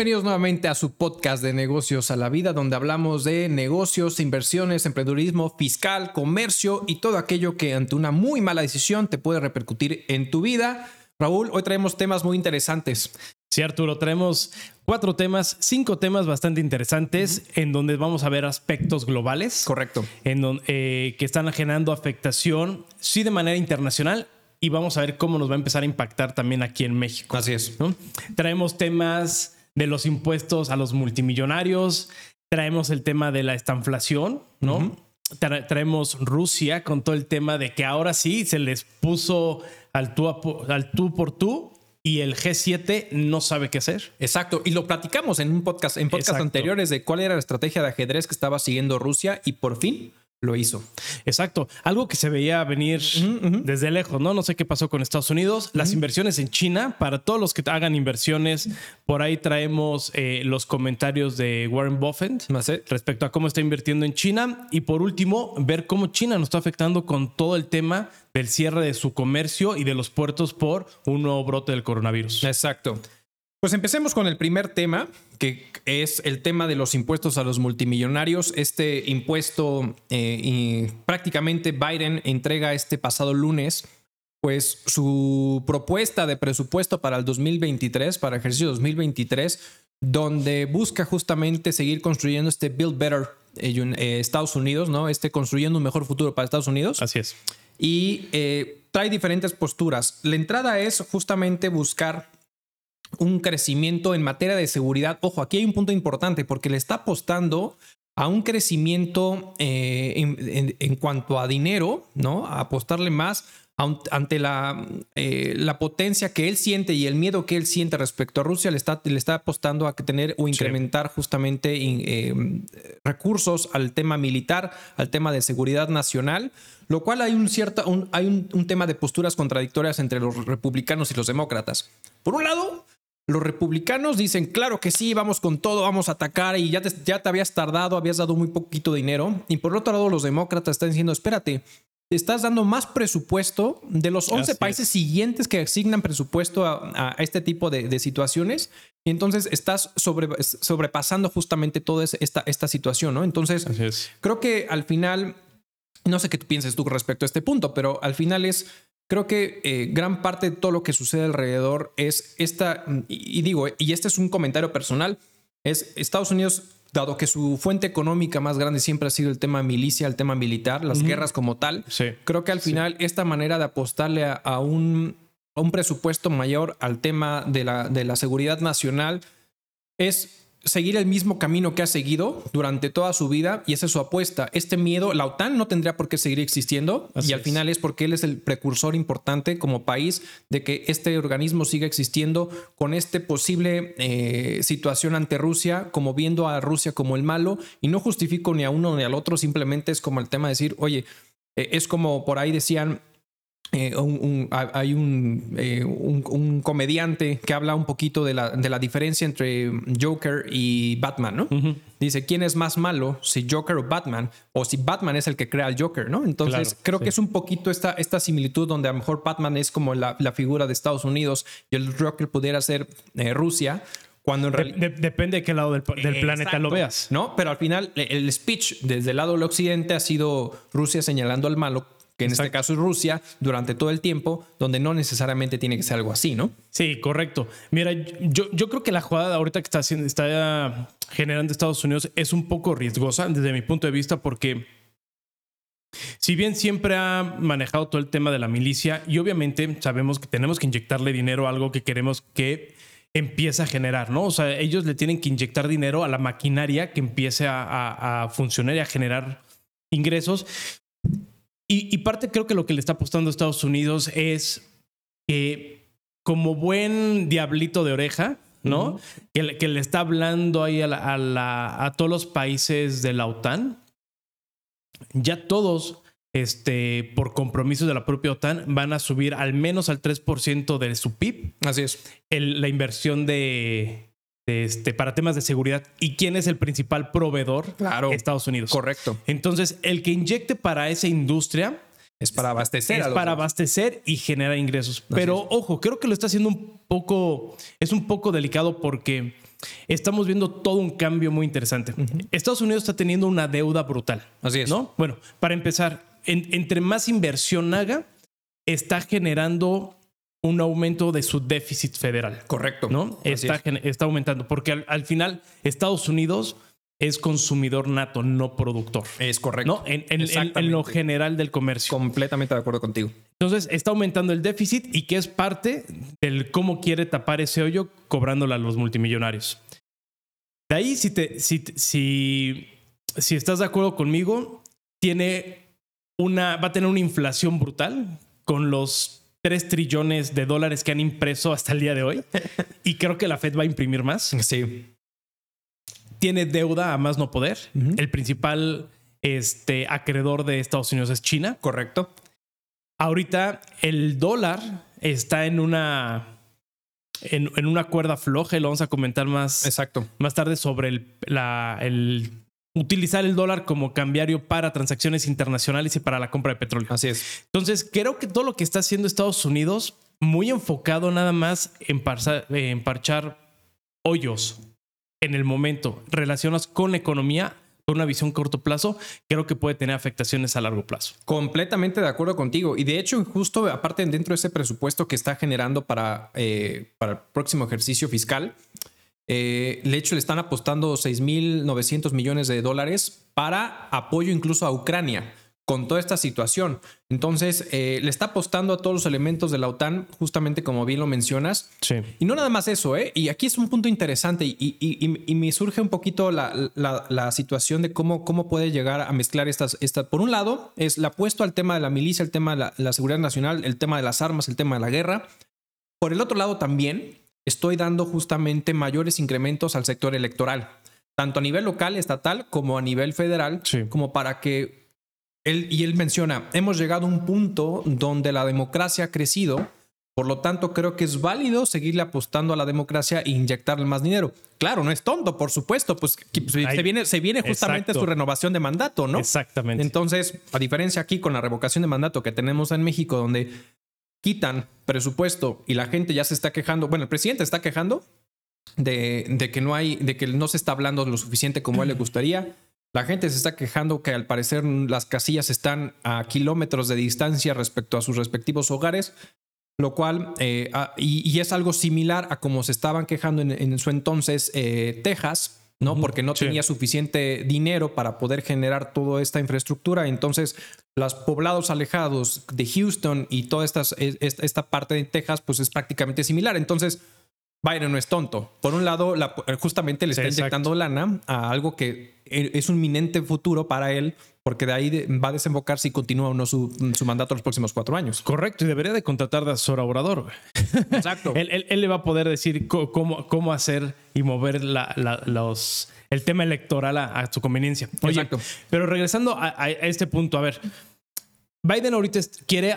Bienvenidos nuevamente a su podcast de negocios a la vida, donde hablamos de negocios, inversiones, emprendedurismo, fiscal, comercio y todo aquello que ante una muy mala decisión te puede repercutir en tu vida. Raúl, hoy traemos temas muy interesantes. Sí, Arturo, traemos cuatro temas, cinco temas bastante interesantes en donde vamos a ver aspectos globales. Correcto. En donde, eh, que están generando afectación, sí, de manera internacional, y vamos a ver cómo nos va a empezar a impactar también aquí en México. Así es. Traemos temas de los impuestos a los multimillonarios, traemos el tema de la estanflación, ¿no? traemos Rusia con todo el tema de que ahora sí se les puso al tú, al tú por tú y el G7 no sabe qué hacer. Exacto, y lo platicamos en un podcast, en podcast anteriores de cuál era la estrategia de ajedrez que estaba siguiendo Rusia y por fin lo hizo. Exacto. Algo que se veía venir desde lejos, ¿no? No sé qué pasó con Estados Unidos. Las inversiones en China, para todos los que hagan inversiones, por ahí traemos eh, los comentarios de Warren Buffett respecto a cómo está invirtiendo en China. Y por último, ver cómo China nos está afectando con todo el tema del cierre de su comercio y de los puertos por un nuevo brote del coronavirus. Exacto. Pues empecemos con el primer tema, que es el tema de los impuestos a los multimillonarios. Este impuesto, eh, y prácticamente Biden entrega este pasado lunes, pues su propuesta de presupuesto para el 2023, para el ejercicio 2023, donde busca justamente seguir construyendo este Build Better eh, eh, Estados Unidos, ¿no? Este construyendo un mejor futuro para Estados Unidos. Así es. Y trae diferentes posturas. La entrada es justamente buscar un crecimiento en materia de seguridad. Ojo, aquí hay un punto importante porque le está apostando a un crecimiento eh, en, cuanto a dinero, ¿no? A apostarle más ante la, eh, la, potencia que él siente y el miedo que él siente respecto a Rusia, le está, le está apostando a tener o incrementar justamente eh, recursos al tema militar, al tema de seguridad nacional, lo cual hay un cierto, hay un tema de posturas contradictorias entre los republicanos y los demócratas. Por un lado, los republicanos dicen, claro que sí, vamos con todo, vamos a atacar y ya te, ya te habías tardado, habías dado muy poquito dinero. Y por otro lado, los demócratas están diciendo, espérate, estás dando más presupuesto de los 11 países siguientes que asignan presupuesto a, este tipo de, situaciones. Y entonces estás sobrepasando justamente toda esta, esta situación, ¿no? Entonces, creo que al final, no sé qué tú pienses tú respecto a este punto, pero al final es Creo que eh, gran parte de todo lo que sucede alrededor es esta, y, digo, y este es un comentario personal, es Estados Unidos, dado que su fuente económica más grande siempre ha sido el tema milicia, el tema militar, las guerras como tal, creo que al final esta manera de apostarle a, un, a, un, presupuesto mayor al tema de la, de la seguridad nacional es seguir el mismo camino que ha seguido durante toda su vida y esa es su apuesta. Este miedo, la OTAN no tendría por qué seguir existiendo y al final es porque él es el precursor importante como país de que este organismo siga existiendo con este posible eh, situación ante Rusia, como viendo a Rusia como el malo y no justifico ni a uno ni al otro, simplemente es como el tema de decir, oye, eh, es como por ahí decían, eh, hay eh, un, un, comediante que habla un poquito de la, de la diferencia entre Joker y Batman, ¿no? Dice, ¿quién es más malo? Si Joker o Batman, o si Batman es el que crea al Joker, ¿no? Entonces, creo que es un poquito esta, esta similitud donde a lo mejor Batman es como la, la figura de Estados Unidos y el Joker pudiera ser eh, Rusia. Cuando en realidad... depende de qué lado del, planeta lo veas. ¿No? Pero al final, el speech desde el lado del occidente ha sido Rusia señalando al malo que en este caso es Rusia, durante todo el tiempo, donde no necesariamente tiene que ser algo así, ¿no? Sí, correcto. Mira, yo, yo creo que la jugada ahorita que está, haciendo, está generando Estados Unidos es un poco riesgosa desde mi punto de vista porque si bien siempre ha manejado todo el tema de la milicia y obviamente sabemos que tenemos que inyectarle dinero a algo que queremos que empiece a generar, ¿no? O sea, ellos le tienen que inyectar dinero a la maquinaria que empiece a funcionar y a generar ingresos. Y, parte creo que lo que le está apostando a Estados Unidos es que como buen diablito de oreja, ¿no? que, le está hablando ahí a, a, todos los países de la OTAN. Ya todos, este, por compromisos de la propia OTAN, van a subir al menos al 3% de su PIB. Así es. la inversión de, este, para temas de seguridad. ¿Y quién es el principal proveedor? Claro. Estados Unidos. Correcto. Entonces, el que inyecte para esa industria es para abastecer. Es para abastecer y generar ingresos. Pero ojo, creo que lo está haciendo un poco, es un poco delicado porque estamos viendo todo un cambio muy interesante. Estados Unidos está teniendo una deuda brutal. Así es. ¿no? Bueno, para empezar, entre más inversión haga, está generando un aumento de su déficit federal. Correcto. ¿No? Está, está, aumentando. Porque al, final, Estados Unidos es consumidor nato, no productor. Es correcto. ¿no? En, en, lo general del comercio. Completamente de acuerdo contigo. Entonces, está aumentando el déficit y que es parte del cómo quiere tapar ese hoyo cobrándole a los multimillonarios. De ahí, si, te, si, si, si estás de acuerdo conmigo, tiene una, va a tener una inflación brutal con los 3 trillones de dólares que han impreso hasta el día de hoy. y creo que la Fed va a imprimir más. Sí. Tiene deuda a más no poder. El principal este, acreedor de Estados Unidos es China. Correcto. Ahorita el dólar está en una en, una cuerda floja y lo vamos a comentar más, Exacto. más tarde sobre el, la, el utilizar el dólar como cambiario para transacciones internacionales y para la compra de petróleo. Así es. Entonces, creo que todo lo que está haciendo Estados Unidos, muy enfocado nada más en, en parchar hoyos en el momento relacionados con la economía, con una visión corto plazo, creo que puede tener afectaciones a largo plazo. Completamente de acuerdo contigo. Y de hecho, justo aparte dentro de ese presupuesto que está generando para, eh, para el próximo ejercicio fiscal, eh, de hecho, le están apostando 6.900 millones de dólares para apoyo incluso a Ucrania con toda esta situación. Entonces, eh, le está apostando a todos los elementos de la OTAN, justamente como bien lo mencionas. Sí. Y no nada más eso, ¿eh? Y aquí es un punto interesante y, me surge un poquito la, situación de cómo, cómo puede llegar a mezclar estas, estas. Por un lado, es el apuesto al tema de la milicia, el tema de la seguridad nacional, el tema de las armas, el tema de la guerra. Por el otro lado, también estoy dando justamente mayores incrementos al sector electoral, tanto a nivel local, estatal, como a nivel federal, como para que él, y él menciona, hemos llegado a un punto donde la democracia ha crecido, por lo tanto creo que es válido seguirle apostando a la democracia e inyectarle más dinero. Claro, no es tonto, por supuesto, pues, pues se, viene, se viene justamente su renovación de mandato, ¿no? Exactamente. Entonces, a diferencia aquí con la revocación de mandato que tenemos en México, donde quitan presupuesto y la gente ya se está quejando, bueno, el presidente está quejando de, de, que no hay, de que no se está hablando lo suficiente como a él le gustaría. La gente se está quejando que al parecer las casillas están a kilómetros de distancia respecto a sus respectivos hogares, lo cual, eh, ah, y, es algo similar a como se estaban quejando en, su entonces eh, Texas, ¿no? Porque no tenía suficiente dinero para poder generar toda esta infraestructura. Entonces, los poblados alejados de Houston y toda esta, esta parte de Texas, pues es prácticamente similar. Entonces, Biden no es tonto. Por un lado, justamente le está inyectando lana a algo que e, es un inminente futuro para él, porque de ahí va a desembocar si continúa o no su, mandato los próximos cuatro años. Correcto, y debería de contratar de asesor orador. Exacto. él, le va a poder decir cómo, cómo hacer y mover los, el tema electoral a, su conveniencia. Exacto. Pero regresando a, este punto, a ver. Biden ahorita quiere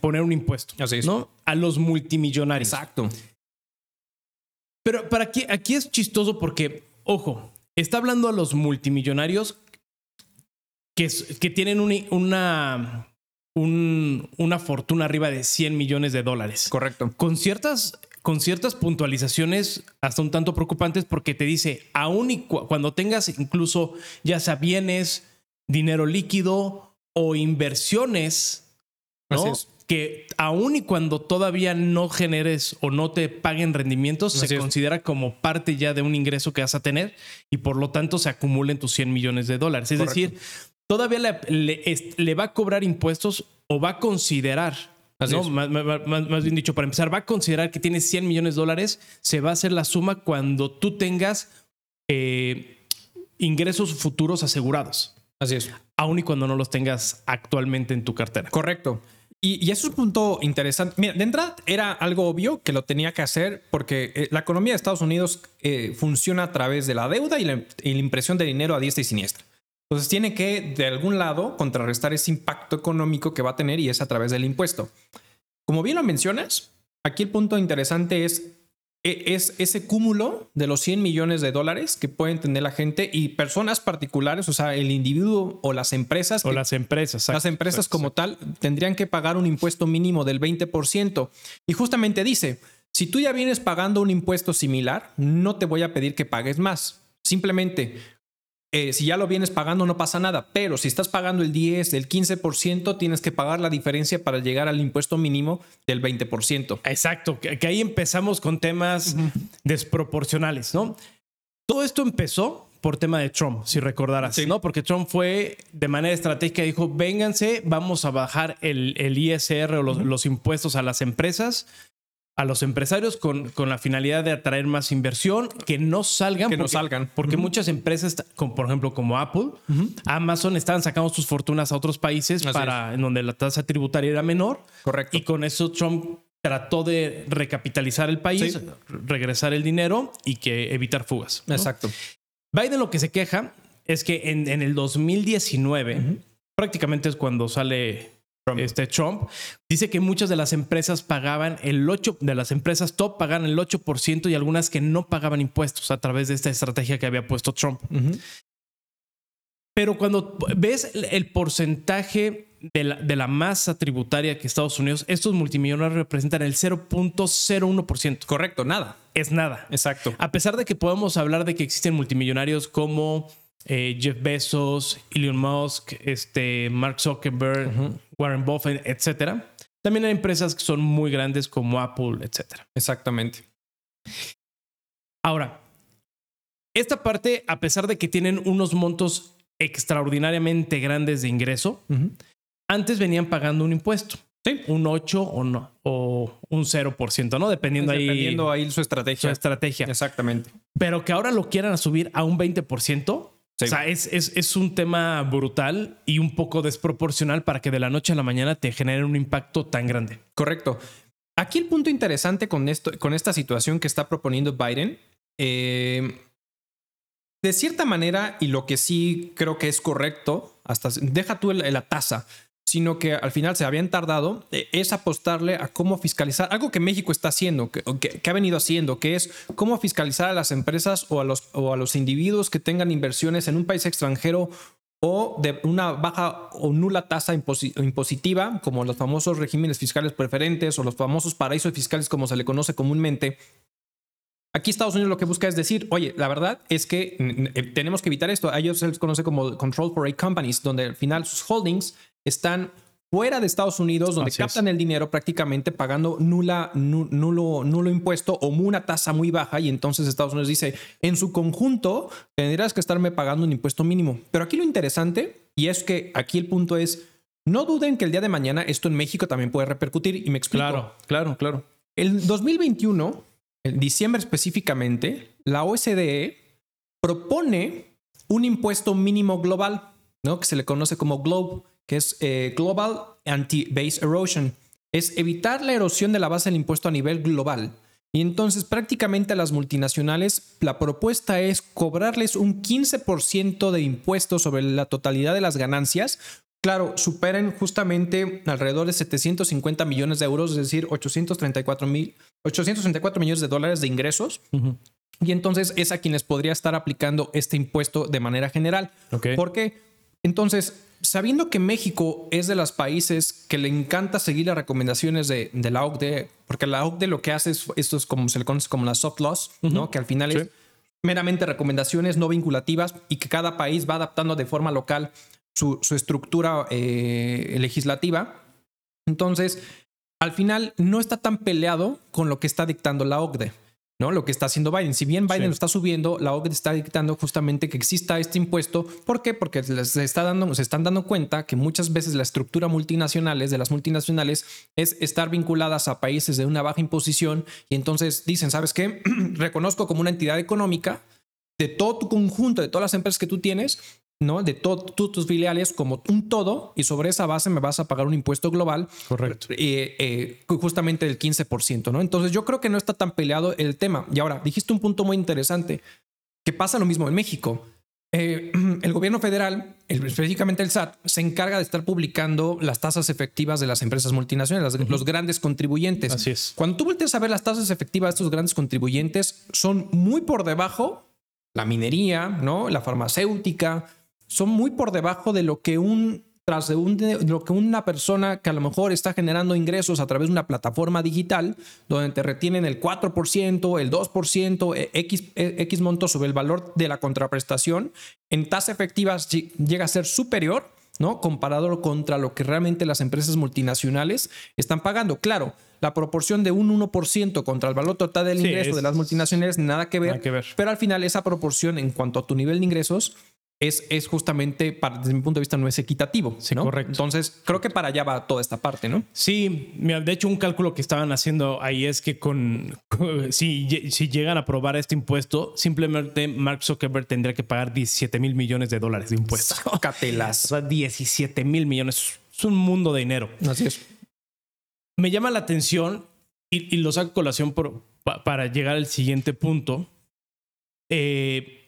poner un impuesto Así ¿no? a los multimillonarios. Exacto. Pero para aquí, aquí es chistoso porque, ojo, está hablando a los multimillonarios que, que tienen una, una fortuna arriba de 100 millones de dólares. Correcto. Con ciertas, con ciertas puntualizaciones hasta un tanto preocupantes porque te dice, aún y cuando tengas incluso ya sea bienes, dinero líquido o inversiones, ¿no? que aun y cuando todavía no generes o no te paguen rendimientos, se considera como parte ya de un ingreso que vas a tener y por lo tanto se acumulen tus 100 millones de dólares. Es decir, todavía le, va a cobrar impuestos o va a considerar, ¿no? Más, bien dicho, para empezar, va a considerar que tienes 100 millones de dólares, se va a hacer la suma cuando tú tengas eh, ingresos futuros asegurados. Así es. Aun y cuando no los tengas actualmente en tu cartera. Correcto. Y, y, eso es un punto interesante. Mira, de entrada era algo obvio que lo tenía que hacer porque eh, la economía de Estados Unidos eh, funciona a través de la deuda y la, impresión de dinero a diestra y siniestra. Entonces tiene que, de algún lado, contrarrestar ese impacto económico que va a tener y es a través del impuesto. Como bien lo mencionas, aquí el punto interesante es es ese cúmulo de los 100 millones de dólares que pueden tener la gente y personas particulares, o sea, el individuo o las empresas. O las empresas. las empresas como tal tendrían que pagar un impuesto mínimo del 20%. Y justamente dice, Si tú ya vienes pagando un impuesto similar, no te voy a pedir que pagues más. Simplemente, eh, si ya lo vienes pagando, no pasa nada. Pero si estás pagando el 10, el 15%, tienes que pagar la diferencia para llegar al impuesto mínimo del 20%. Exacto, que, ahí empezamos con temas desproporcionales, ¿no? Todo esto empezó por tema de Trump, si recordarás, ¿no? Porque Trump fue de manera estratégica, dijo, vénganse, vamos a bajar el, ISR o los, impuestos a las empresas, a los empresarios con, con, la finalidad de atraer más inversión, que no salgan. Que no salgan. Porque muchas empresas, como, por ejemplo, como Apple, Amazon, estaban sacando sus fortunas a otros países para en donde la tasa tributaria era menor. Correcto. Y con eso Trump trató de recapitalizar el país, regresar el dinero y que evitar fugas. Exacto. Biden lo que se queja es que en, el 2019, prácticamente es cuando sale Trump. Este Trump, dice que muchas de las empresas pagaban el 8, de las empresas top pagaban el 8% y algunas que no pagaban impuestos a través de esta estrategia que había puesto Trump. Pero cuando ves el porcentaje de la, de la, masa tributaria que Estados Unidos, estos multimillonarios representan el 0.01%. Correcto, nada. Es nada. Exacto. A pesar de que podemos hablar de que existen multimillonarios como eh, Jeff Bezos, Elon Musk, este, Mark Zuckerberg, Warren Buffett, etcétera. También hay empresas que son muy grandes como Apple, etcétera. Exactamente. Ahora, esta parte, a pesar de que tienen unos montos extraordinariamente grandes de ingreso, antes venían pagando un impuesto. Sí. Un 8 o no, o un 0%, ¿no? Dependiendo, ahí. Dependiendo ahí su estrategia. Su estrategia. Exactamente. Pero que ahora lo quieran subir a un 20%. O sea, es, es, es, un tema brutal y un poco desproporcional para que de la noche a la mañana te genere un impacto tan grande. Correcto. Aquí el punto interesante con, esto, con esta situación que está proponiendo Biden eh, de cierta manera, y lo que sí creo que es correcto, hasta deja tú la tasa, sino que al final se habían tardado, eh, es apostarle a cómo fiscalizar, algo que México está haciendo, que, ha venido haciendo, que es cómo fiscalizar a las empresas o a, los, o a los individuos que tengan inversiones en un país extranjero o de una baja o nula tasa impositiva, como los famosos regímenes fiscales preferentes o los famosos paraísos fiscales, como se le conoce comúnmente, Aquí Estados Unidos lo que busca es decir, oye, la verdad es que eh, tenemos que evitar esto. A ellos se les conoce como Control for a Companies, donde al final sus holdings están fuera de Estados Unidos, donde captan el dinero prácticamente pagando nula, nulo, nulo impuesto o una tasa muy baja. Y entonces Estados Unidos dice, en su conjunto tendrás que estarme pagando un impuesto mínimo. Pero aquí lo interesante, y es que aquí el punto es, no duden que el día de mañana esto en México también puede repercutir. Y me explico. Claro, claro, claro. El 2021 en diciembre específicamente, la OSDE propone un impuesto mínimo global, ¿no? que se le conoce como GLOBE, que es eh, Global Anti-Base Erosion. Es evitar la erosión de la base del impuesto a nivel global. Y entonces prácticamente a las multinacionales la propuesta es cobrarles un 15% de impuestos sobre la totalidad de las ganancias claro, superen justamente alrededor de 750 millones de euros, es decir, 834 mil, 834 millones de dólares de ingresos. Y entonces es a quienes podría estar aplicando este impuesto de manera general. ¿Por qué? Entonces, sabiendo que México es de los países que le encanta seguir las recomendaciones de, la OCDE, porque la OCDE lo que hace es, esto es como se le conoce como la soft laws, ¿no? Que al final es meramente recomendaciones no vinculativas y que cada país va adaptando de forma local su, estructura eh, legislativa. Entonces, al final no está tan peleado con lo que está dictando la OCDE. ¿No? Lo que está haciendo Biden. Si bien Biden lo está subiendo, la OCDE está dictando justamente que exista este impuesto. ¿Por qué? Porque se, está dando, se están dando cuenta que muchas veces la estructura multinacionales de las multinacionales es estar vinculadas a países de una baja imposición y entonces dicen, ¿sabes qué? Reconozco como una entidad económica de todo tu conjunto, de todas las empresas que tú tienes, ¿no? De todos tus filiales como un todo y sobre esa base me vas a pagar un impuesto global. Correcto. Eh, eh, justamente del 15%, ¿no? Entonces yo creo que no está tan peleado el tema. Y ahora, dijiste un punto muy interesante, que pasa lo mismo en México. Eh, el gobierno federal, específicamente el SAT, se encarga de estar publicando las tasas efectivas de las empresas multinacionales, los grandes contribuyentes. Así es. Cuando tú volteas a ver las tasas efectivas de estos grandes contribuyentes, son muy por debajo la minería, ¿no? La farmacéutica, son muy por debajo de lo que un tras de, un, de lo que una persona que a lo mejor está generando ingresos a través de una plataforma digital, donde te retienen el 4%, el 2%, eh, X, X monto sobre el valor de la contraprestación, en tasa efectiva llega a ser superior, ¿no? Comparado contra lo que realmente las empresas multinacionales están pagando. Claro, la proporción de un 1% contra el valor total del ingreso de las multinacionales, nada que, ver, nada que ver. Pero al final esa proporción en cuanto a tu nivel de ingresos es, es justamente, para, desde mi punto de vista, no es equitativo. Sí, ¿no? correcto. Entonces, creo que para allá va toda esta parte, ¿no? Sí, mira, de hecho, un cálculo que estaban haciendo ahí es que con, con si, si, llegan a aprobar este impuesto, simplemente Mark Zuckerberg tendría que pagar 17 mil millones de dólares de impuestos. Sácatelas. O sea, 17 mil millones. Es un mundo de dinero. Así es. Me llama la atención y, y lo saco a colación por, pa, para llegar al siguiente punto. Eh,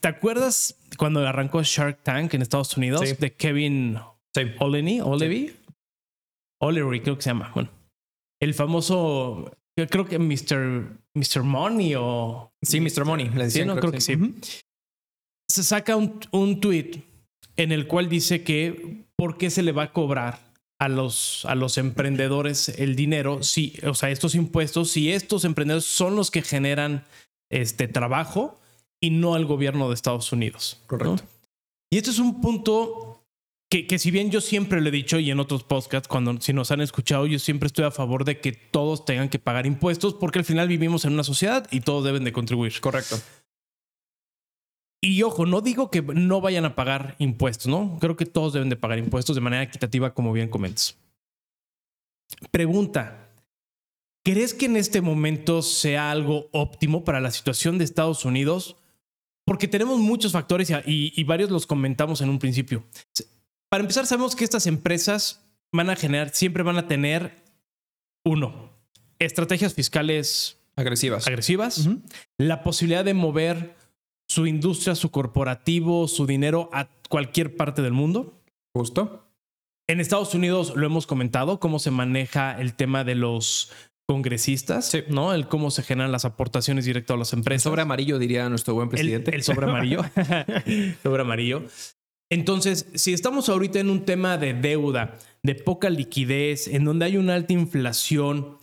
¿Te acuerdas cuando arrancó Shark Tank en Estados Unidos Sí. de Kevin Sí. Olney? Olevy? Olery, creo que se llama. Bueno, el famoso, yo creo que Mr. Mr. Money o. Sí, Mr. Money. Le Sí, decían, no, creo que sí. Se saca un, un tweet en el cual dice que por qué se le va a cobrar a los, a los emprendedores el dinero, si, o sea, estos impuestos, si estos emprendedores son los que generan este trabajo y no al gobierno de Estados Unidos. ¿no? Correcto. Y esto es un punto que, que si bien yo siempre lo he dicho y en otros podcasts, cuando si nos han escuchado, yo siempre estoy a favor de que todos tengan que pagar impuestos porque al final vivimos en una sociedad y todos deben de contribuir. Correcto. Y ojo, no digo que no vayan a pagar impuestos, ¿no? Creo que todos deben de pagar impuestos de manera equitativa, como bien comentas. Pregunta, ¿crees que en este momento sea algo óptimo para la situación de Estados Unidos? Porque tenemos muchos factores y, y- y varios los comentamos en un principio. Para empezar, sabemos que estas empresas van a generar, siempre van a tener, uno, estrategias fiscales Agresivas. agresivas, la posibilidad de mover su industria, su corporativo, su dinero a cualquier parte del mundo. Justo. En Estados Unidos lo hemos comentado, cómo se maneja el tema de los congresistas, Sí. ¿no? El cómo se generan las aportaciones directas a las El empresas. sobre amarillo, diría nuestro buen el, presidente. el sobre amarillo. sobre amarillo. Entonces, si estamos ahorita en un tema de deuda, de poca liquidez, en donde hay una alta inflación,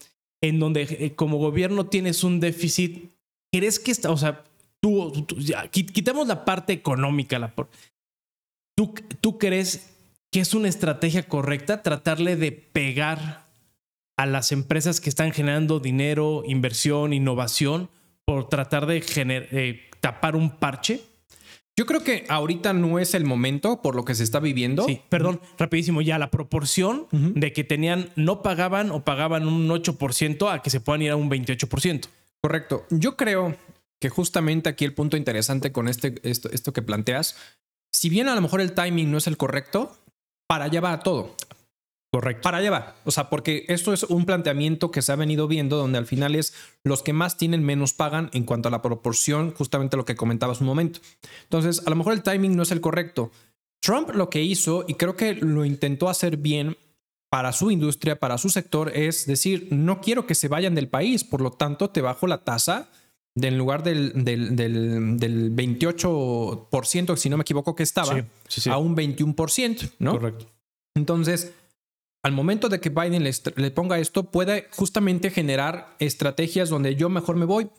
en donde eh, como gobierno tienes un déficit, ¿crees que está, o sea, tú, tú- ya, qui- quitemos la parte económica, la por- ¿tú, ¿tú crees que es una estrategia correcta tratarle de pegar a las empresas que están generando dinero, inversión, innovación, por tratar de eh, tapar un parche? Yo creo que ahorita no es el momento por lo que se está viviendo. Sí, perdón, rapidísimo, ya la proporción Ujú. de que tenían, no pagaban o pagaban un 8% a que se puedan ir a un 28%. Correcto. Yo creo que justamente aquí el punto interesante con este, esto, esto que planteas, si bien a lo mejor el timing no es el correcto, para allá va todo. Correcto. Para allá va. O sea, porque esto es un planteamiento que se ha venido viendo donde al final es los que más tienen menos pagan en cuanto a la proporción, justamente lo que comentabas un momento. Entonces, a lo mejor el timing no es el correcto. Trump lo que hizo, y creo que lo intentó hacer bien para su industria, para su sector, es decir, no quiero que se vayan del país, por lo tanto, te bajo la tasa de, en lugar del, del, del, del 28%, si no me equivoco, que estaba, Sí, sí, sí. a un 21%, ¿no? Correcto. Entonces, al momento de que Biden le, ponga esto, puede justamente generar estrategias donde yo mejor me voy.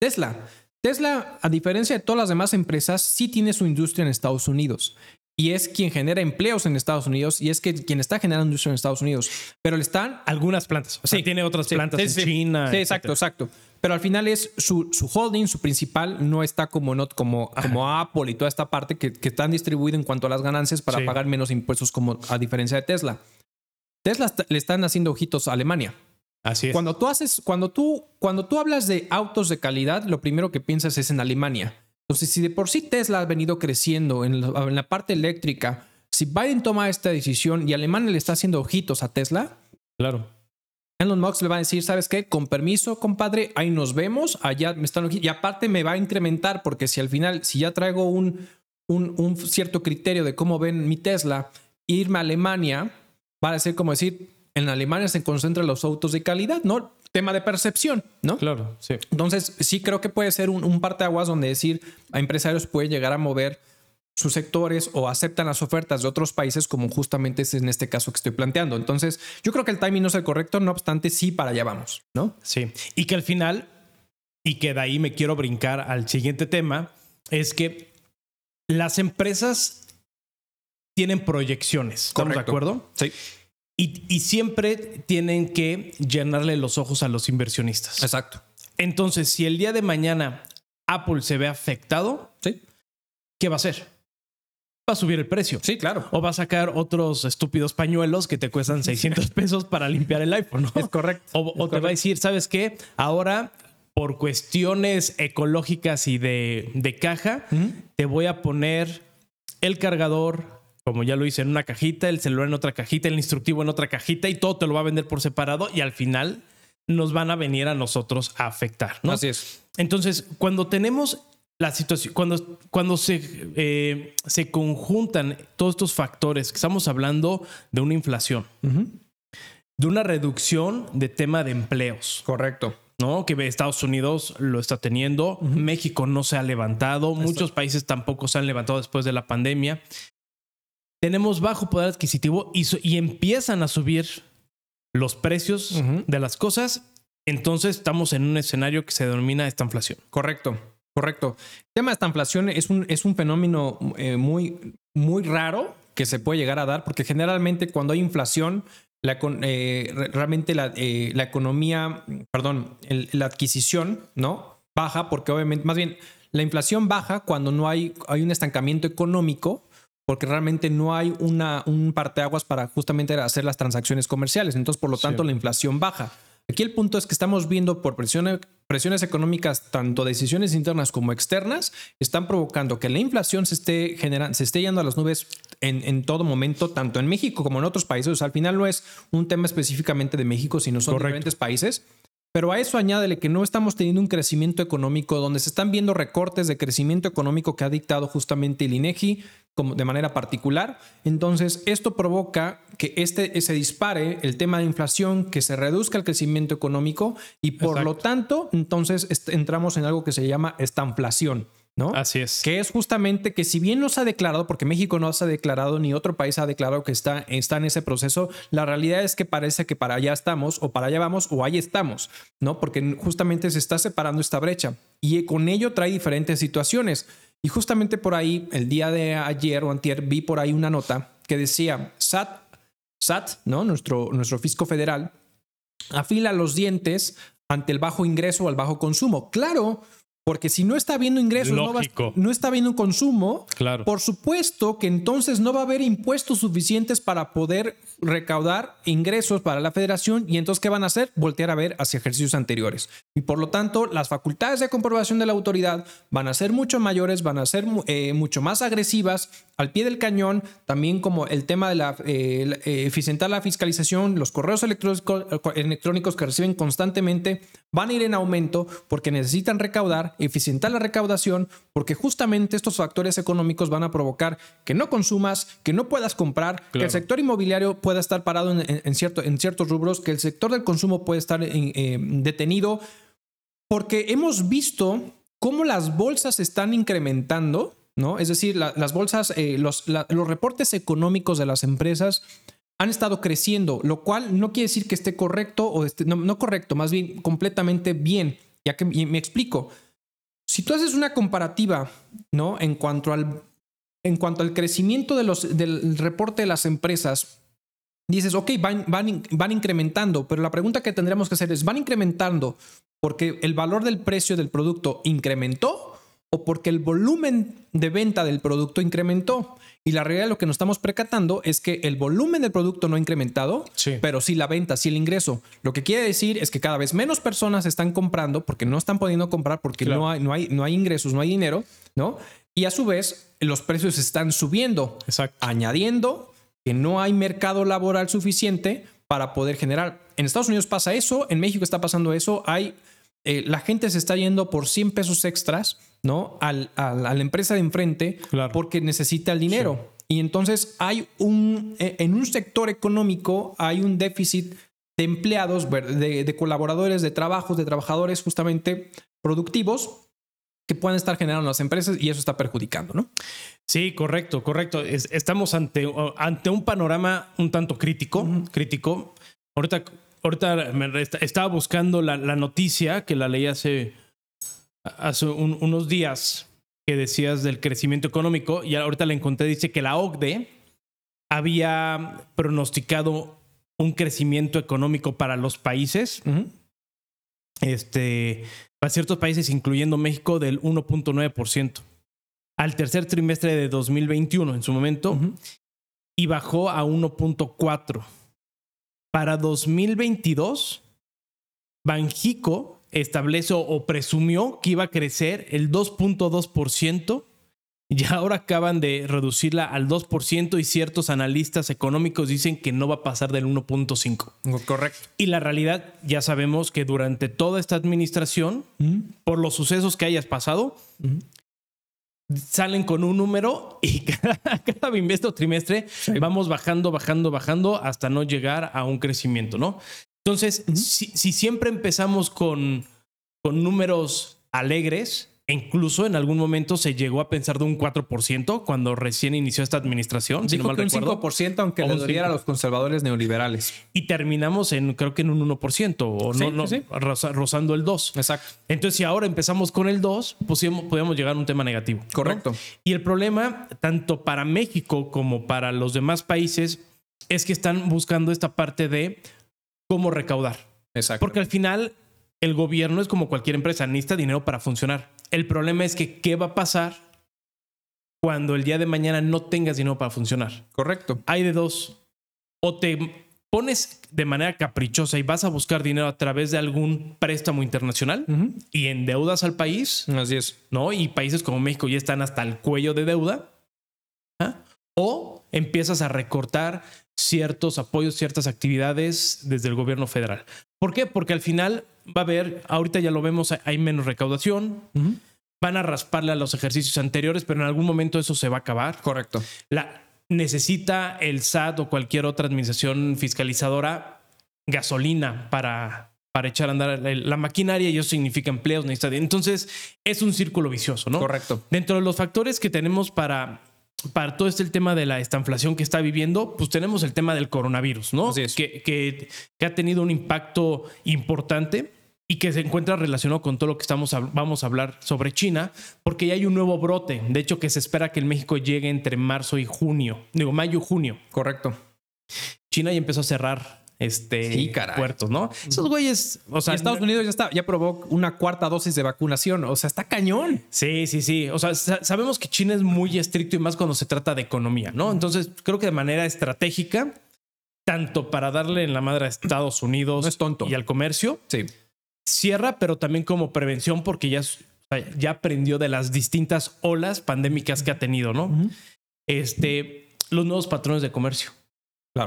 Tesla. Tesla, a diferencia de todas las demás empresas, sí tiene su industria en Estados Unidos. Y es quien genera empleos en Estados Unidos y es que quien está generando industria en Estados Unidos. Pero le están Algunas plantas. O sea, Sí, tiene otras Sí, plantas sí, en. China. Sí, exacto, exacto. Pero al final es su, su holding, su principal, no está como, not, como, como Apple y toda esta parte que, que están distribuidas en cuanto a las ganancias para pagar menos impuestos, como a diferencia de Tesla. Tesla le están haciendo ojitos a Alemania. Así es. Cuando tú haces, cuando tú, cuando tú hablas de autos de calidad, lo primero que piensas es en Alemania. Entonces, si de por sí Tesla ha venido creciendo en la, en la parte eléctrica, si Biden toma esta decisión y Alemania le está haciendo ojitos a Tesla, Claro. Elon Musk le va a decir, ¿sabes qué? Con permiso, compadre, ahí nos vemos, allá me están... Y aparte me va a incrementar porque si al final, si ya traigo un, un, un cierto criterio de cómo ven mi Tesla, irme a Alemania, va a ser como decir, en Alemania se concentran los autos de calidad, ¿no? Tema de percepción, ¿no? Claro, sí. Entonces, sí creo que puede ser un, un parteaguas donde decir a empresarios puede llegar a mover sus sectores o aceptan las ofertas de otros países como justamente es en este caso que estoy planteando. Entonces, yo creo que el timing no es el correcto, no obstante, sí para allá vamos, ¿no? Sí, y que al final, y que de ahí me quiero brincar al siguiente tema, es que las empresas tienen proyecciones, ¿estamos de acuerdo? Sí. Y, y siempre tienen que llenarle los ojos a los inversionistas. Exacto. Entonces, si el día de mañana Apple se ve afectado, Sí. ¿qué va a hacer? Va a subir el precio. Sí, claro. O va a sacar otros estúpidos pañuelos que te cuestan 600 pesos para limpiar el iPhone. ¿no? Es correcto. O, o te va a decir, ¿sabes qué? Ahora, por cuestiones ecológicas y de, de caja, te voy a poner el cargador, como ya lo hice, en una cajita, el celular en otra cajita, el instructivo en otra cajita y todo te lo va a vender por separado y al final nos van a venir a nosotros a afectar. ¿no? Así es. Entonces, cuando tenemos la situación, cuando, cuando se, eh, se conjuntan todos estos factores, que estamos hablando de una inflación, de una reducción de tema de empleos, Correcto. ¿no? Que Estados Unidos lo está teniendo, México no se ha levantado, muchos países tampoco se han levantado después de la pandemia. Tenemos bajo poder adquisitivo y, empiezan a subir los precios de las cosas. Entonces estamos en un escenario que se denomina esta inflación. Correcto, correcto. El tema de esta inflación es un, es un fenómeno eh, muy, muy raro que se puede llegar a dar porque generalmente cuando hay inflación, la, eh, re- realmente la, eh, la economía, perdón, el- la adquisición, ¿no? Baja porque obviamente, más bien, la inflación baja cuando no hay, hay un estancamiento económico porque realmente no hay una, un parteaguas para justamente hacer las transacciones comerciales. Entonces, por lo Sí. tanto, la inflación baja. Aquí el punto es que estamos viendo por presiones, presiones económicas, tanto decisiones internas como externas, están provocando que la inflación se esté generando, se esté yendo a las nubes en, en todo momento, tanto en México como en otros países. O sea, al final no es un tema específicamente de México, sino son Correcto. diferentes países. Pero a eso añádele que no estamos teniendo un crecimiento económico donde se están viendo recortes de crecimiento económico que ha dictado justamente el INEGI como de manera particular. Entonces, esto provoca que este se dispare el tema de inflación, que se reduzca el crecimiento económico y por Exacto. lo tanto, entonces entramos en algo que se llama estanflación, ¿no? Así es. que es justamente que si bien no se ha declarado, porque México no se ha declarado ni otro país ha declarado que está, está en ese proceso, la realidad es que parece que para allá estamos o para allá vamos o ahí estamos, ¿no? Porque justamente se está separando esta brecha y con ello trae diferentes situaciones. Y justamente por ahí, el día de ayer o antier, vi por ahí una nota que decía, SAT, SAT, ¿no? Nuestro, nuestro fisco federal, afila los dientes ante el bajo ingreso o el bajo consumo. Claro, porque si no está habiendo ingresos, no, va- no está habiendo consumo, Claro. por supuesto que entonces no va a haber impuestos suficientes para poder recaudar ingresos para la federación y entonces ¿qué van a hacer? Voltear a ver hacia ejercicios anteriores. Y por lo tanto, las facultades de comprobación de la autoridad van a ser mucho mayores, van a ser eh, mucho más agresivas al pie del cañón, también como el tema de la, eh, la- eh, eficientar la fiscalización, los correos electrónicos, electrónicos que reciben constantemente van a ir en aumento porque necesitan recaudar, eficientar la recaudación, porque justamente estos factores económicos van a provocar que no consumas, que no puedas comprar, que el sector inmobiliario pueda estar parado en, en- en cierto, en ciertos rubros, que el sector del consumo puede estar en- eh, detenido, porque hemos visto cómo las bolsas están incrementando, ¿no? Es decir, la- las bolsas, eh, los, la- los reportes económicos de las empresas han estado creciendo, lo cual no quiere decir que esté correcto o esté, no, correcto, más bien completamente bien. Ya que me explico. Si tú haces una comparativa, ¿no? En cuanto al, en cuanto al crecimiento de los, del reporte de las empresas, dices, ok, van, van, van incrementando, pero la pregunta que tendremos que hacer es, ¿van incrementando porque el valor del precio del producto incrementó o porque el volumen de venta del producto incrementó? Y la realidad lo que nos estamos percatando es que el volumen del producto no ha incrementado, Sí. pero sí la venta, sí el ingreso. Lo que quiere decir es que cada vez menos personas están comprando porque no están pudiendo comprar porque Claro. no, hay, no, hay, no hay ingresos, no hay dinero, ¿no? Y a su vez, los precios están subiendo Exacto. añadiendo que no hay mercado laboral suficiente para poder generar. En Estados Unidos pasa eso, en México está pasando eso, hay eh, la gente se está yendo por 100 pesos extras, ¿no? Al, al- a la empresa de enfrente Claro. porque necesita el dinero. Y entonces hay un, eh, en un sector económico hay un déficit de empleados, de, de colaboradores, de trabajos, de trabajadores justamente productivos que puedan estar generando las empresas y eso está perjudicando, ¿no? Sí, correcto, correcto. estamos ante, ante un panorama un tanto crítico, crítico. Ahorita, ahorita estaba buscando la, noticia que la leí hace, hace unos días que decías del crecimiento económico y ahorita la encontré, dice que la OCDE había pronosticado un crecimiento económico para los países, este, para ciertos países, incluyendo México, del 1.9% al tercer trimestre de 2021 en su momento y bajó a 1.4. Para 2022, Banjico estableció o presumió que iba a crecer el 2.2% y ahora acaban de reducirla al 2% y ciertos analistas económicos dicen que no va a pasar del 1.5. Correcto. Y la realidad, ya sabemos que durante toda esta administración, por los sucesos que hayas pasado, salen con un número y cada, cada bimestre o trimestre vamos bajando, bajando, bajando hasta no llegar a un crecimiento, ¿no? Entonces, si, si, siempre empezamos con, con números alegres, incluso en algún momento se llegó a pensar de un 4% cuando recién inició esta administración. Dijo que un 5%, aunque le doliera a los conservadores neoliberales. Y terminamos en, creo que en un 1%, o no, no rozando el 2%. Exacto. Entonces, si ahora empezamos con el 2%, pues podemos llegar a un tema negativo. Correcto. Y el problema, tanto para México como para los demás países, es que están buscando esta parte de cómo recaudar. Exacto. Porque al final el gobierno es como cualquier empresa, necesita dinero para funcionar. El problema es que, ¿qué va a pasar cuando el día de mañana no tengas dinero para funcionar? Correcto. Hay de dos. O te pones de manera caprichosa y vas a buscar dinero a través de algún préstamo internacional y endeudas al país. Así es. ¿No? Y países como México ya están hasta el cuello de deuda. ¿ah? O empiezas a recortar ciertos apoyos, ciertas actividades desde el gobierno federal. ¿Por qué? Porque al final va a haber, ahorita ya lo vemos, hay menos recaudación. Van a rasparle a los ejercicios anteriores, pero en algún momento eso se va a acabar. Correcto. La, necesita el SAT o cualquier otra administración fiscalizadora gasolina para, para echar a andar la, maquinaria y eso significa empleos. Entonces es un círculo vicioso, ¿no? Correcto. Dentro de los factores que tenemos para para todo este tema de la estanflación que está viviendo, pues tenemos el tema del coronavirus, ¿no? Que, que, ha tenido un impacto importante y que se encuentra relacionado con todo lo que estamos vamos a hablar sobre China, porque ya hay un nuevo brote. De hecho, que se espera que el México llegue entre marzo y junio, digo mayo y junio. Correcto. China ya empezó a cerrar este, puertos, ¿no? Esos güeyes, o sea, Estados Unidos ya está, ya probó una cuarta dosis de vacunación, o sea, está cañón. Sí, sí, sí. O sea, sabemos que China es muy estricto y más cuando se trata de economía, ¿no? Entonces, creo que de manera estratégica, tanto para darle en la madre a Estados Unidos es tonto. y al comercio, sí. cierra, pero también como prevención, porque ya, ya aprendió de las distintas olas pandémicas que ha tenido, ¿no? Este, los nuevos patrones de comercio.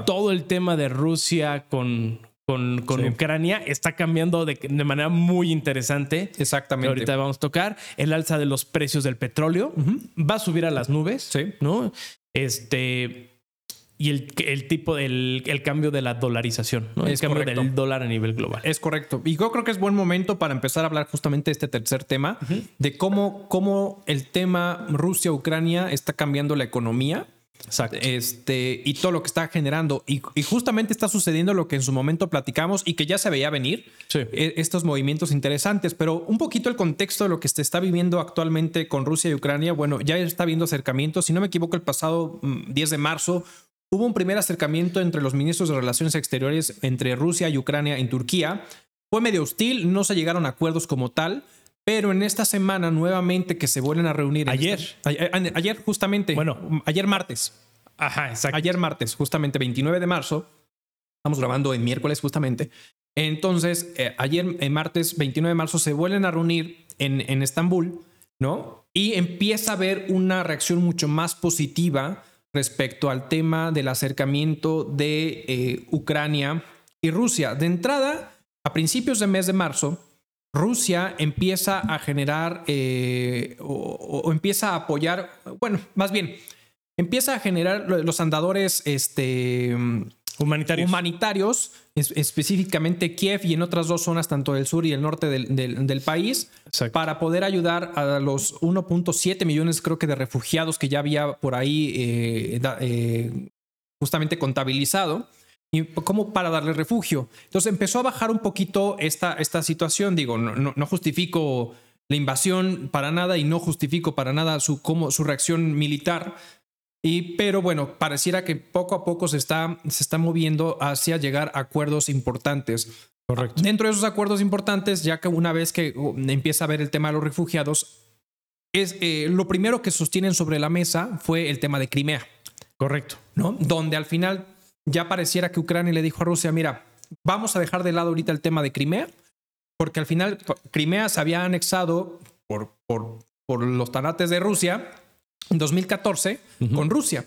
Todo el tema de Rusia con, con, con Ucrania está cambiando de, de, manera muy interesante. Exactamente. ahorita vamos a tocar. El alza de los precios del petróleo va a subir a las nubes. Sí. ¿No? Este. Y el, el tipo, el, el, cambio de la dolarización, ¿no? el cambio del dólar a nivel global. Es correcto. Y yo creo que es buen momento para empezar a hablar justamente de este tercer tema, de cómo, cómo el tema Rusia-Ucrania está cambiando la economía Exacto. Este, y todo lo que está generando. Y, justamente está sucediendo lo que en su momento platicamos y que ya se veía venir. E, estos movimientos interesantes. Pero un poquito el contexto de lo que se está viviendo actualmente con Rusia y Ucrania. Bueno, ya está habiendo acercamientos. Si no me equivoco, el pasado 10 mm, de marzo hubo un primer acercamiento entre los ministros de Relaciones Exteriores entre Rusia y Ucrania en Turquía. Fue medio hostil, no se llegaron a acuerdos como tal. Pero en esta semana nuevamente que se vuelven a reunir. Ayer. ayer, justamente. Bueno, ayer martes. Ajá, exacto. Ayer martes, justamente 29 de marzo. Estamos grabando en miércoles justamente. Entonces, eh, ayer en martes 29 de marzo se vuelven a reunir en, en Estambul, ¿no? Y empieza a haber una reacción mucho más positiva respecto al tema del acercamiento de eh, Ucrania y Rusia. De entrada, a principios del mes de marzo, Rusia empieza a generar eh, o, empieza a apoyar, bueno, más bien, empieza a generar los andadores este, humanitarios, humanitarios específicamente Kiev y en otras dos zonas, tanto del sur y el norte del, país, para poder ayudar a los 1.7 millones, creo que, de refugiados que ya había por ahí eh, eh, justamente contabilizado y como para darle refugio. Entonces empezó a bajar un poquito esta, esta situación. Digo, no, no, justifico la invasión para nada y no justifico para nada su, como, su reacción militar. Y, pero bueno, pareciera que poco a poco se está, se está moviendo hacia llegar a acuerdos importantes. Correcto. Dentro de esos acuerdos importantes, ya que una vez que uh, empieza a ver el tema de los refugiados, es eh, lo primero que sostienen sobre la mesa fue el tema de Crimea. Correcto. ¿No? Donde al final ya pareciera que Ucrania le dijo a Rusia, mira, vamos a dejar de lado ahorita el tema de Crimea, porque al final Crimea se había anexado por, por, por los tanates de Rusia en 2014 con Rusia.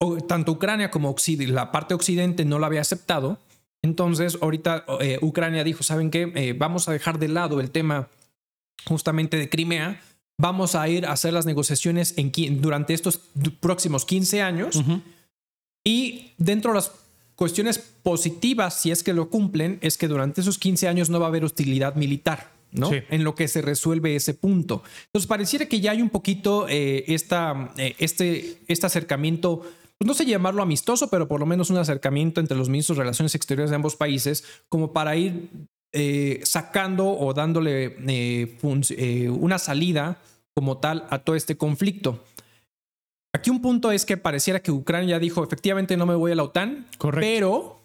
O, tanto Ucrania como la parte occidente no la había aceptado. Entonces, ahorita eh, Ucrania dijo, ¿saben qué? Eh, vamos a dejar de lado el tema justamente de Crimea. Vamos a ir a hacer las negociaciones en, durante estos próximos 15 años. Y dentro de las cuestiones positivas, si es que lo cumplen, es que durante esos 15 años no va a haber hostilidad militar. ¿no? En lo que se resuelve ese punto. Entonces, pareciera que ya hay un poquito eh, esta, eh, este, este acercamiento, pues no sé llamarlo amistoso, pero por lo menos un acercamiento entre los ministros de Relaciones Exteriores de ambos países, como para ir eh, sacando o dándole una salida como tal a todo este conflicto. Aquí un punto es que pareciera que Ucrania dijo, efectivamente no me voy a la OTAN, pero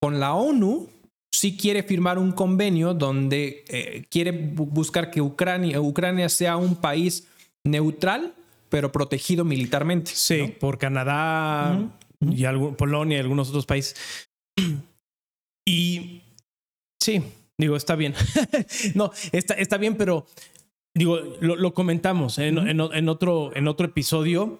con la ONU sí quiere firmar un convenio donde eh, quiere buscar que Ucrania, Ucrania sea un país neutral, pero protegido militarmente. Sí, por Canadá y Polonia y algunos otros países. Y sí, digo, está bien. no, está, está bien, pero digo, lo, comentamos en, en, otro, en otro episodio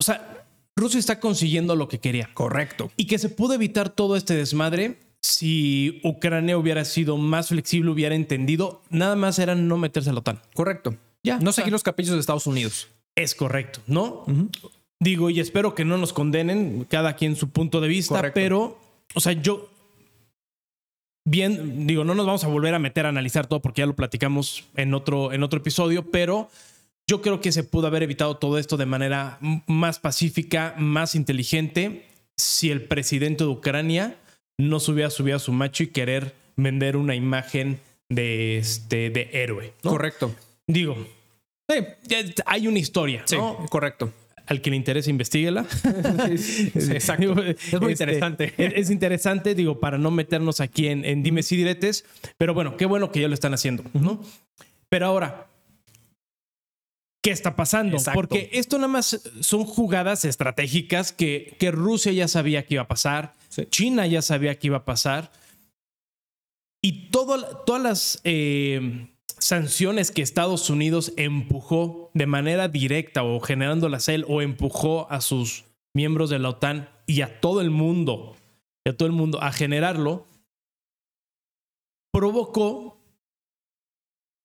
o sea, Rusia está consiguiendo lo que quería. Correcto. Y que se pudo evitar todo este desmadre si Ucrania hubiera sido más flexible, hubiera entendido. Nada más era no meterse a la OTAN. Correcto. Ya. No seguir los caprichos de Estados Unidos. Es correcto, ¿no? Digo, y espero que no nos condenen, cada quien su punto de vista, pero, o sea, yo, bien, digo, no nos vamos a volver a meter a analizar todo porque ya lo platicamos en otro, en otro episodio, pero yo creo que se pudo haber evitado todo esto de manera más pacífica, más inteligente, si el presidente de Ucrania no se hubiera subido a su macho y querer vender una imagen de, este, de héroe. Correcto. Digo, hay una historia. Sí, correcto. Al que le interese, investiguela. exacto. es muy este, interesante. Es, interesante, digo, para no meternos aquí en, en dimes y diretes. Pero bueno, qué bueno que ya lo están haciendo, ¿no? Pero ahora, qué está pasando. Porque esto nada más son jugadas estratégicas que, que Rusia ya sabía que iba a pasar, China ya sabía que iba a pasar. Y todas las eh, sanciones que Estados Unidos empujó de manera directa o generándolas él o empujó a sus miembros de la OTAN y a todo el mundo, a todo el mundo a generarlo, provocó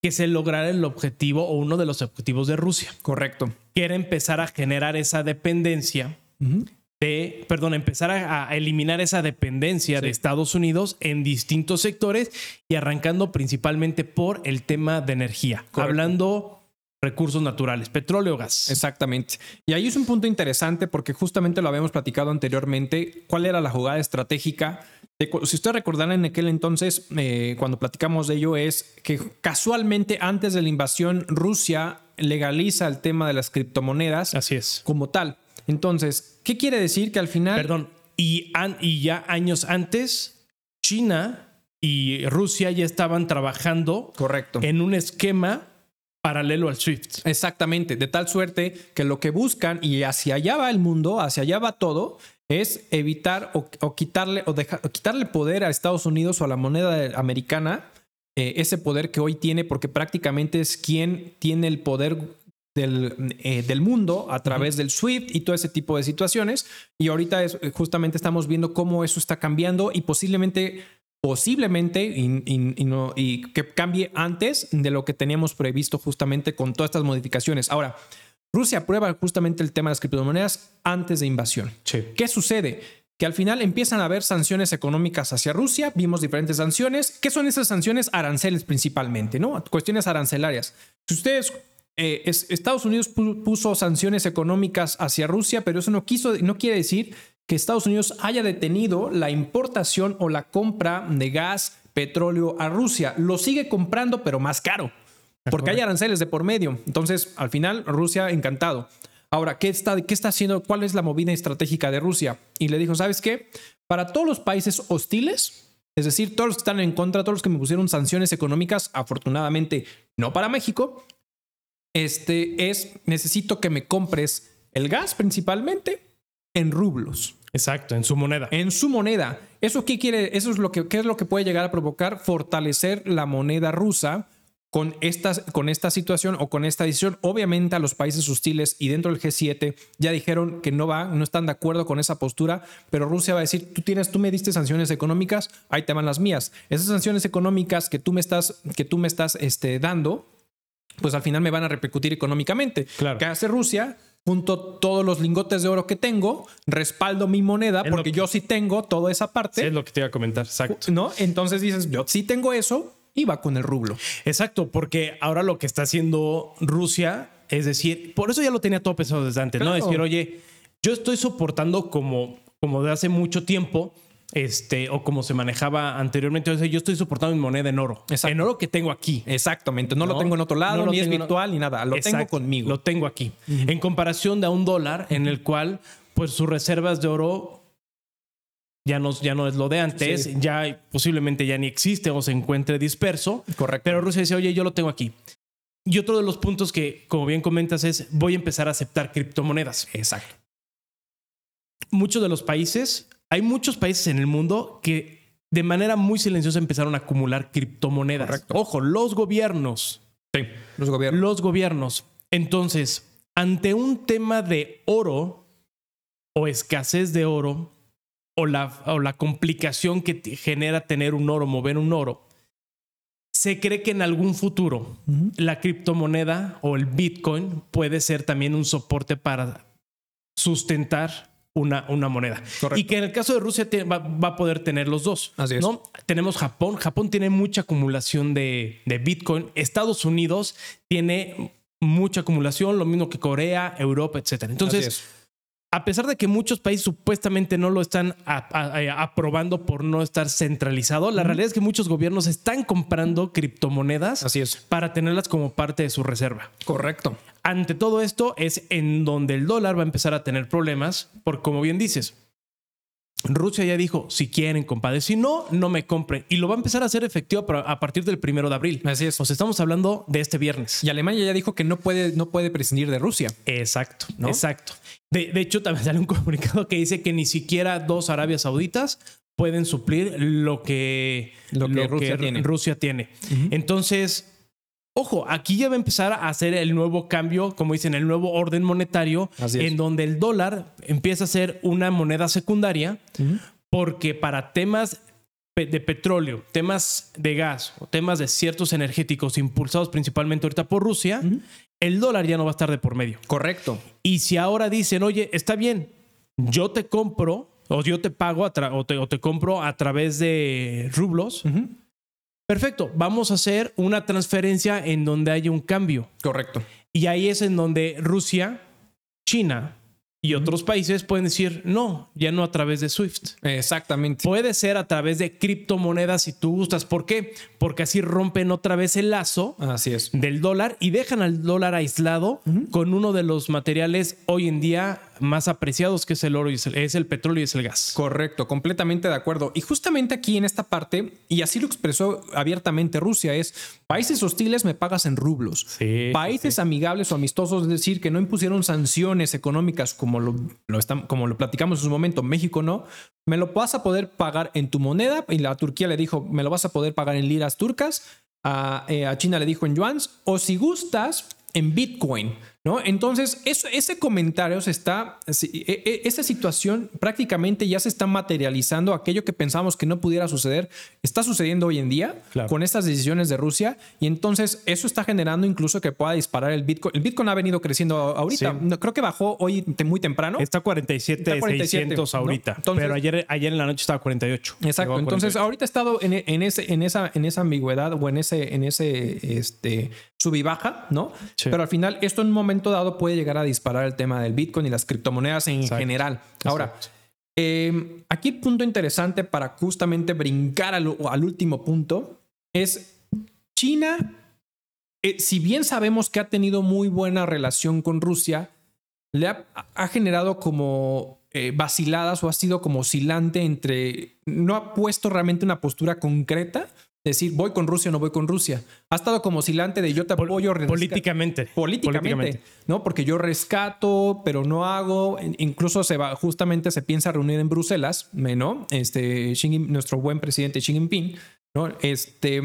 que se lograra el objetivo o uno de los objetivos de Rusia. Correcto. Que era empezar a generar esa dependencia de, perdón, empezar a, eliminar esa dependencia de Estados Unidos en distintos sectores y arrancando principalmente por el tema de energía. Hablando recursos naturales, petróleo, gas. Exactamente. Y ahí es un punto interesante porque justamente lo habíamos platicado anteriormente, cuál era la jugada estratégica. Si ustedes recordarán en aquel entonces, eh, cuando platicamos de ello, es que casualmente antes de la invasión, Rusia legaliza el tema de las criptomonedas. Así es. Como tal. Entonces, ¿qué quiere decir que al final... Perdón, y, y ya años antes, China y Rusia ya estaban trabajando Correcto. en un esquema paralelo al Swift. Exactamente, de tal suerte que lo que buscan y hacia allá va el mundo, hacia allá va todo, es evitar o, quitarle o, quitarle poder a Estados Unidos o a la moneda americana eh, ese poder que hoy tiene porque prácticamente es quien tiene el poder del, eh, del mundo a través del SWIFT y todo ese tipo de situaciones. Y ahorita es, justamente estamos viendo cómo eso está cambiando y posiblemente posiblemente y, que cambie antes de lo que teníamos previsto justamente con todas estas modificaciones. Ahora, Rusia aprueba justamente el tema de las criptomonedas antes de invasión. ¿Qué sucede? que al final empiezan a haber sanciones económicas hacia Rusia. Vimos diferentes sanciones. ¿Qué son esas sanciones? Aranceles principalmente, ¿no? Cuestiones arancelarias. Si ustedes eh, Estados Unidos puso sanciones económicas hacia Rusia, pero eso no, quiso, no quiere decir que Estados Unidos haya detenido la importación o la compra de gas, petróleo a Rusia. Lo sigue comprando, pero más caro, porque hay aranceles de por medio. Entonces, al final, Rusia encantado. Ahora, ¿qué está, ¿qué está haciendo? ¿Cuál es la movida estratégica de Rusia? Y le dijo, ¿sabes qué? Para todos los países hostiles, es decir, todos los que están en contra, todos los que me pusieron sanciones económicas, afortunadamente no para México, este es, necesito que me compres el gas principalmente en rublos. Exacto, en su moneda. En su moneda. ¿Eso qué quiere? Eso es lo que, ¿qué es lo que puede llegar a provocar? Fortalecer la moneda rusa con esta, con esta situación o con esta decisión. Obviamente a los países hostiles y dentro del G7 ya dijeron que no va, no están de acuerdo con esa postura, pero Rusia va a decir, tú tienes, tú me diste sanciones económicas, ahí te van las mías. Esas sanciones económicas que tú me estás, que tú me estás este, dando, pues al final me van a repercutir económicamente. Claro. ¿Qué hace Rusia? junto todos los lingotes de oro que tengo, respaldo mi moneda porque yo sí tengo toda esa parte. es lo que te iba a comentar, exacto. ¿No? Entonces dices, yo sí tengo eso y va con el rublo. Exacto, porque ahora lo que está haciendo Rusia es decir, por eso ya lo tenía todo pensado desde antes, ¿no? Decir, oye, yo estoy soportando como, como de hace mucho tiempo este, o como se manejaba anteriormente. yo estoy soportando mi moneda en oro. En oro que tengo aquí. Exactamente. No, lo tengo en otro lado, ni es virtual, ni nada. Lo tengo conmigo. Lo tengo aquí. En comparación de a un dólar, en el cual, pues sus reservas de oro ya no, ya no es lo de antes, ya posiblemente ya ni existe o se encuentre disperso. Correcto. Pero Rusia dice, oye, yo lo tengo aquí. Y otro de los puntos que, como bien comentas, es voy a empezar a aceptar criptomonedas. Exacto. Muchos de los países hay muchos países en el mundo que de manera muy silenciosa empezaron a acumular criptomonedas. Ojo, los gobiernos. Sí, los gobiernos. Los gobiernos. Entonces, ante un tema de oro o escasez de oro o la, o la complicación que genera tener un oro, mover un oro, se cree que en algún futuro la criptomoneda o el Bitcoin puede ser también un soporte para sustentar una, una moneda. Y que en el caso de Rusia va, a poder tener los dos. Así es. ¿no? Tenemos Japón. Japón tiene mucha acumulación de, de Bitcoin. Estados Unidos tiene mucha acumulación, lo mismo que Corea, Europa, etc. Entonces, a pesar de que muchos países supuestamente no lo están aprobando por no estar centralizado, la realidad es que muchos gobiernos están comprando criptomonedas Así es. para tenerlas como parte de su reserva. Correcto ante todo esto es en donde el dólar va a empezar a tener problemas, porque como bien dices, Rusia ya dijo, si quieren, compadre, si no, no me compren. Y lo va a empezar a hacer efectivo a partir del primero de abril. Así es. O sea, estamos hablando de este viernes. Y Alemania ya dijo que no puede, no puede prescindir de Rusia. Exacto, exacto. De, hecho, también sale un comunicado que dice que ni siquiera dos Arabias Sauditas pueden suplir lo que, lo que, Rusia, tiene. Entonces, Ojo, aquí ya va a empezar a hacer el nuevo cambio, como dicen, el nuevo orden monetario, en donde el dólar empieza a ser una moneda secundaria, porque para temas de petróleo, temas de gas o temas de ciertos energéticos impulsados principalmente ahorita por Rusia, el dólar ya no va a estar de por medio. Correcto. Y si ahora dicen, oye, está bien, yo te compro o yo te pago o te, compro a través de rublos, Perfecto, vamos a hacer una transferencia en donde haya un cambio. Correcto. Y ahí es en donde Rusia, China y otros países pueden decir, no, ya no a través de SWIFT. Exactamente. Puede ser a través de criptomonedas si tú gustas. ¿Por qué? Porque así rompen otra vez el lazo así es. del dólar y dejan al dólar aislado con uno de los materiales hoy en día más apreciados que es el oro y es el, petróleo y es el gas. Correcto, completamente de acuerdo. Y justamente aquí en esta parte, y así lo expresó abiertamente Rusia, es países hostiles me pagas en rublos. países amigables o amistosos, es decir, que no impusieron sanciones económicas como lo, como lo platicamos en su momento, México no, me lo vas a poder pagar en tu moneda. Y la Turquía le dijo, me lo vas a poder pagar en liras turcas. A, eh, a China le dijo en yuans. O si gustas, en Bitcoin. ¿No? Entonces, eso, ese comentario se está, e, e, esa situación prácticamente ya se está materializando. Aquello que pensamos que no pudiera suceder, está sucediendo hoy en día con estas decisiones de Rusia. Y entonces, eso está generando incluso que pueda disparar el Bitcoin. El Bitcoin ha venido creciendo ahorita. Creo que bajó hoy muy temprano. Está 47, 600 ahorita. pero ayer, ayer en la noche estaba 48. Exacto. Entonces, ahorita ha estado en, en, ese, en, esa, en esa ambigüedad o en ese, en ese este, sub y baja, ¿no? Pero al final, esto en un momento dado puede llegar a disparar el tema del Bitcoin y las criptomonedas en general. Ahora, em, aquí el punto interesante para justamente brincar al, último punto es China, eh, si bien sabemos que ha tenido muy buena relación con Rusia, le ha, generado como eh, vaciladas o ha sido como oscilante entre, no ha puesto realmente una postura concreta decir voy con Rusia o no voy con Rusia. Ha estado como oscilante de yo te apoyo políticamente. políticamente. ¿no? Porque yo rescato, pero no hago. Incluso se va, justamente se piensa reunir en Bruselas, ¿no? Este, nuestro buen presidente Xi Jinping, ¿no? Este.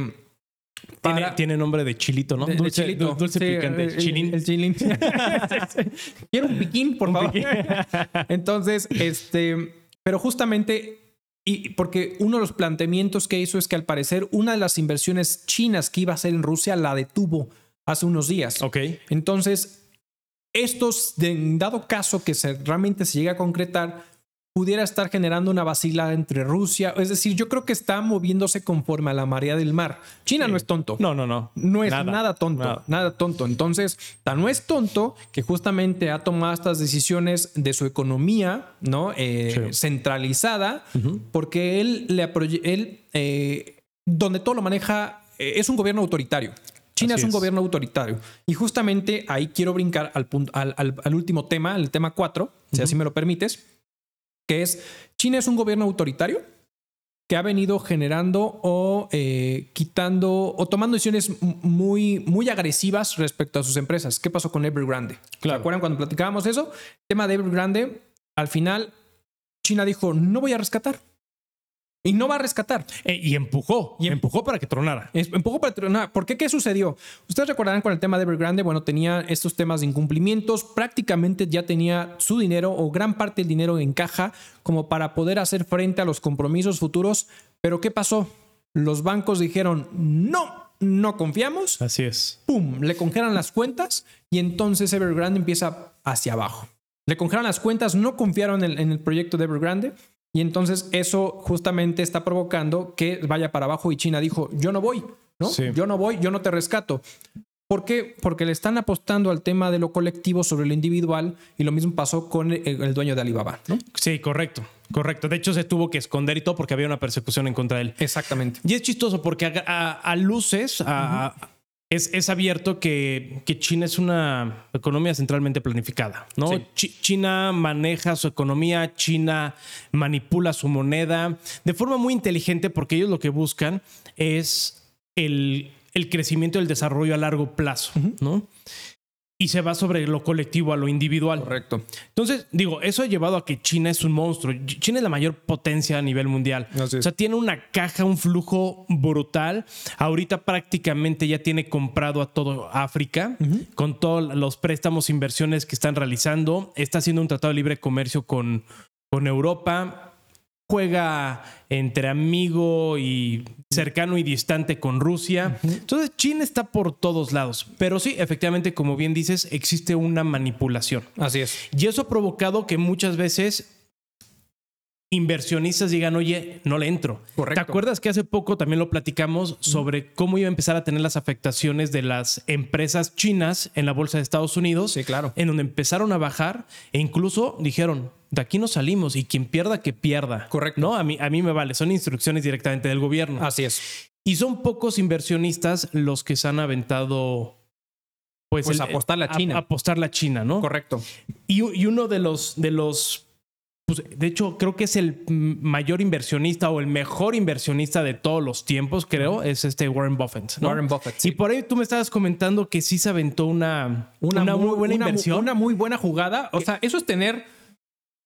Tiene, nombre de chilito, ¿no? dulce, chilito. dulce picante. El, chilín. El, chilín. Quiero un piquín, por favor. Entonces, este. Pero justamente y porque uno de los planteamientos que hizo es que al parecer una de las inversiones chinas que iba a hacer en Rusia la detuvo hace unos días. Ok. Entonces, estos, en dado caso que se, realmente se llegue a concretar, pudiera estar generando una vacilada entre Rusia. Es decir, yo creo que está moviéndose conforme a la marea del mar. China no es tonto. No, no, no. No es nada, tonto. Nada. tonto. Entonces, tan no es tonto que justamente ha tomado estas decisiones de su economía, ¿no? Eh, centralizada, porque él le él, eh, donde todo lo maneja, eh, es un gobierno autoritario. China es un gobierno autoritario. Y justamente ahí quiero brincar al, punto, al, último tema, el tema 4, si así me lo permites que es China es un gobierno autoritario que ha venido generando o eh, quitando o tomando decisiones muy, muy agresivas respecto a sus empresas. ¿Qué pasó con Evergrande? Claro. ¿Se acuerdan cuando platicábamos eso? El tema de Evergrande, al final China dijo, no voy a rescatar. Y no va a rescatar. Eh, y empujó. Y em- empujó para que tronara. Empujó para que tronara. ¿Por qué? ¿Qué sucedió? Ustedes recordarán con el tema de Evergrande, bueno, tenía estos temas de incumplimientos. Prácticamente ya tenía su dinero o gran parte del dinero en caja como para poder hacer frente a los compromisos futuros. Pero ¿qué pasó? Los bancos dijeron, no, no confiamos. Así es. ¡Pum! Le congelan las cuentas y entonces Evergrande empieza hacia abajo. Le congelan las cuentas, no confiaron en en el proyecto de Evergrande y entonces eso justamente está provocando que vaya para abajo y China dijo, yo no voy, ¿no? Yo no voy, yo no te rescato. ¿Por qué? Porque le están apostando al tema de lo colectivo sobre lo individual y lo mismo pasó con el, dueño de Alibaba, ¿no? Sí, correcto, correcto. De hecho, se tuvo que esconder y todo porque había una persecución en contra de él. Exactamente. Y es chistoso porque a, luces, a, es, abierto que, China es una economía centralmente planificada, ¿no? China maneja su economía, China manipula su moneda de forma muy inteligente porque ellos lo que buscan es el, el crecimiento y el desarrollo a largo plazo, ¿no? Y se va sobre lo colectivo a lo individual. Correcto. Entonces, digo, eso ha llevado a que China es un monstruo. China es la mayor potencia a nivel mundial. O sea, tiene una caja, un flujo brutal. Ahorita prácticamente ya tiene comprado a todo África con todos los préstamos, inversiones que están realizando. Está haciendo un tratado de libre comercio con, con Europa juega entre amigo y cercano y distante con Rusia. Entonces China está por todos lados. Pero sí, efectivamente, como bien dices, existe una manipulación. Así es. Y eso ha provocado que muchas veces inversionistas digan, oye, no le entro. Correcto. ¿Te acuerdas que hace poco también lo platicamos sobre cómo iba a empezar a tener las afectaciones de las empresas chinas en la bolsa de Estados Unidos? Sí, claro. En donde empezaron a bajar e incluso dijeron, de aquí no salimos y quien pierda, que pierda. Correcto. No, a mí, a mí me vale. Son instrucciones directamente del gobierno. Así es. Y son pocos inversionistas los que se han aventado pues, pues apostar la China. apostar la China, ¿no? Correcto. Y, y, uno de los, de los pues, de hecho, creo que es el mayor inversionista o el mejor inversionista de todos los tiempos, creo, es este Warren Buffett. Warren Buffett. Y por ahí tú me estabas comentando que sí se aventó una, una, muy, buena inversión. Una muy buena jugada. O sea, eso es tener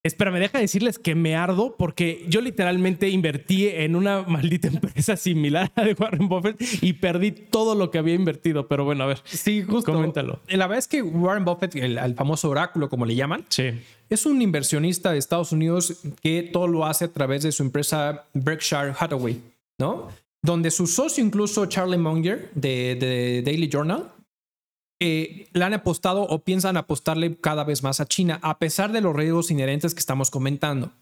Espera, me deja decirles que me ardo porque yo literalmente invertí en una maldita empresa similar a de Warren Buffett y perdí todo lo que había invertido. Pero bueno, a ver. Sí, justo. Coméntalo. La verdad es que Warren Buffett, el, el famoso oráculo, como le llaman, Sí. es un inversionista de Estados Unidos que todo lo hace a través de su empresa Berkshire Hathaway, ¿no? Donde su socio, incluso Charlie Munger de, de Daily Journal, eh, le han apostado o piensan apostarle cada vez más a China, a pesar de los riesgos inherentes que estamos comentando.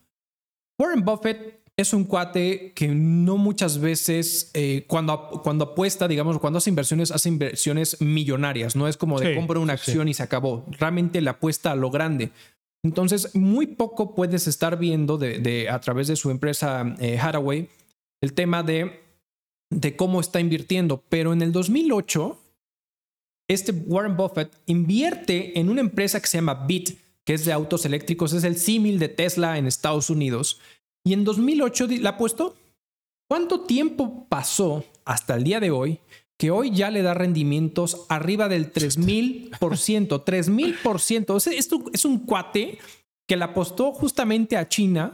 Warren Buffett es un cuate que no muchas veces, eh, cuando, cuando apuesta, digamos, cuando hace inversiones, hace inversiones millonarias. No es como de Sí, compro una sí. acción y se acabó. Realmente le apuesta a lo grande. Entonces, muy poco puedes estar viendo de, de- a través de su empresa eh, Hathaway el tema de, de cómo está invirtiendo. Pero en el 2008, este Warren Buffett invierte en una empresa que se llama Bit, que es de autos eléctricos, es el símil de Tesla en Estados Unidos. Y en 2008 di- la puesto. ¿Cuánto tiempo pasó hasta el día de hoy que hoy ya le da rendimientos arriba del 3000%? 3000%. O sea, esto es un cuate que le apostó justamente a China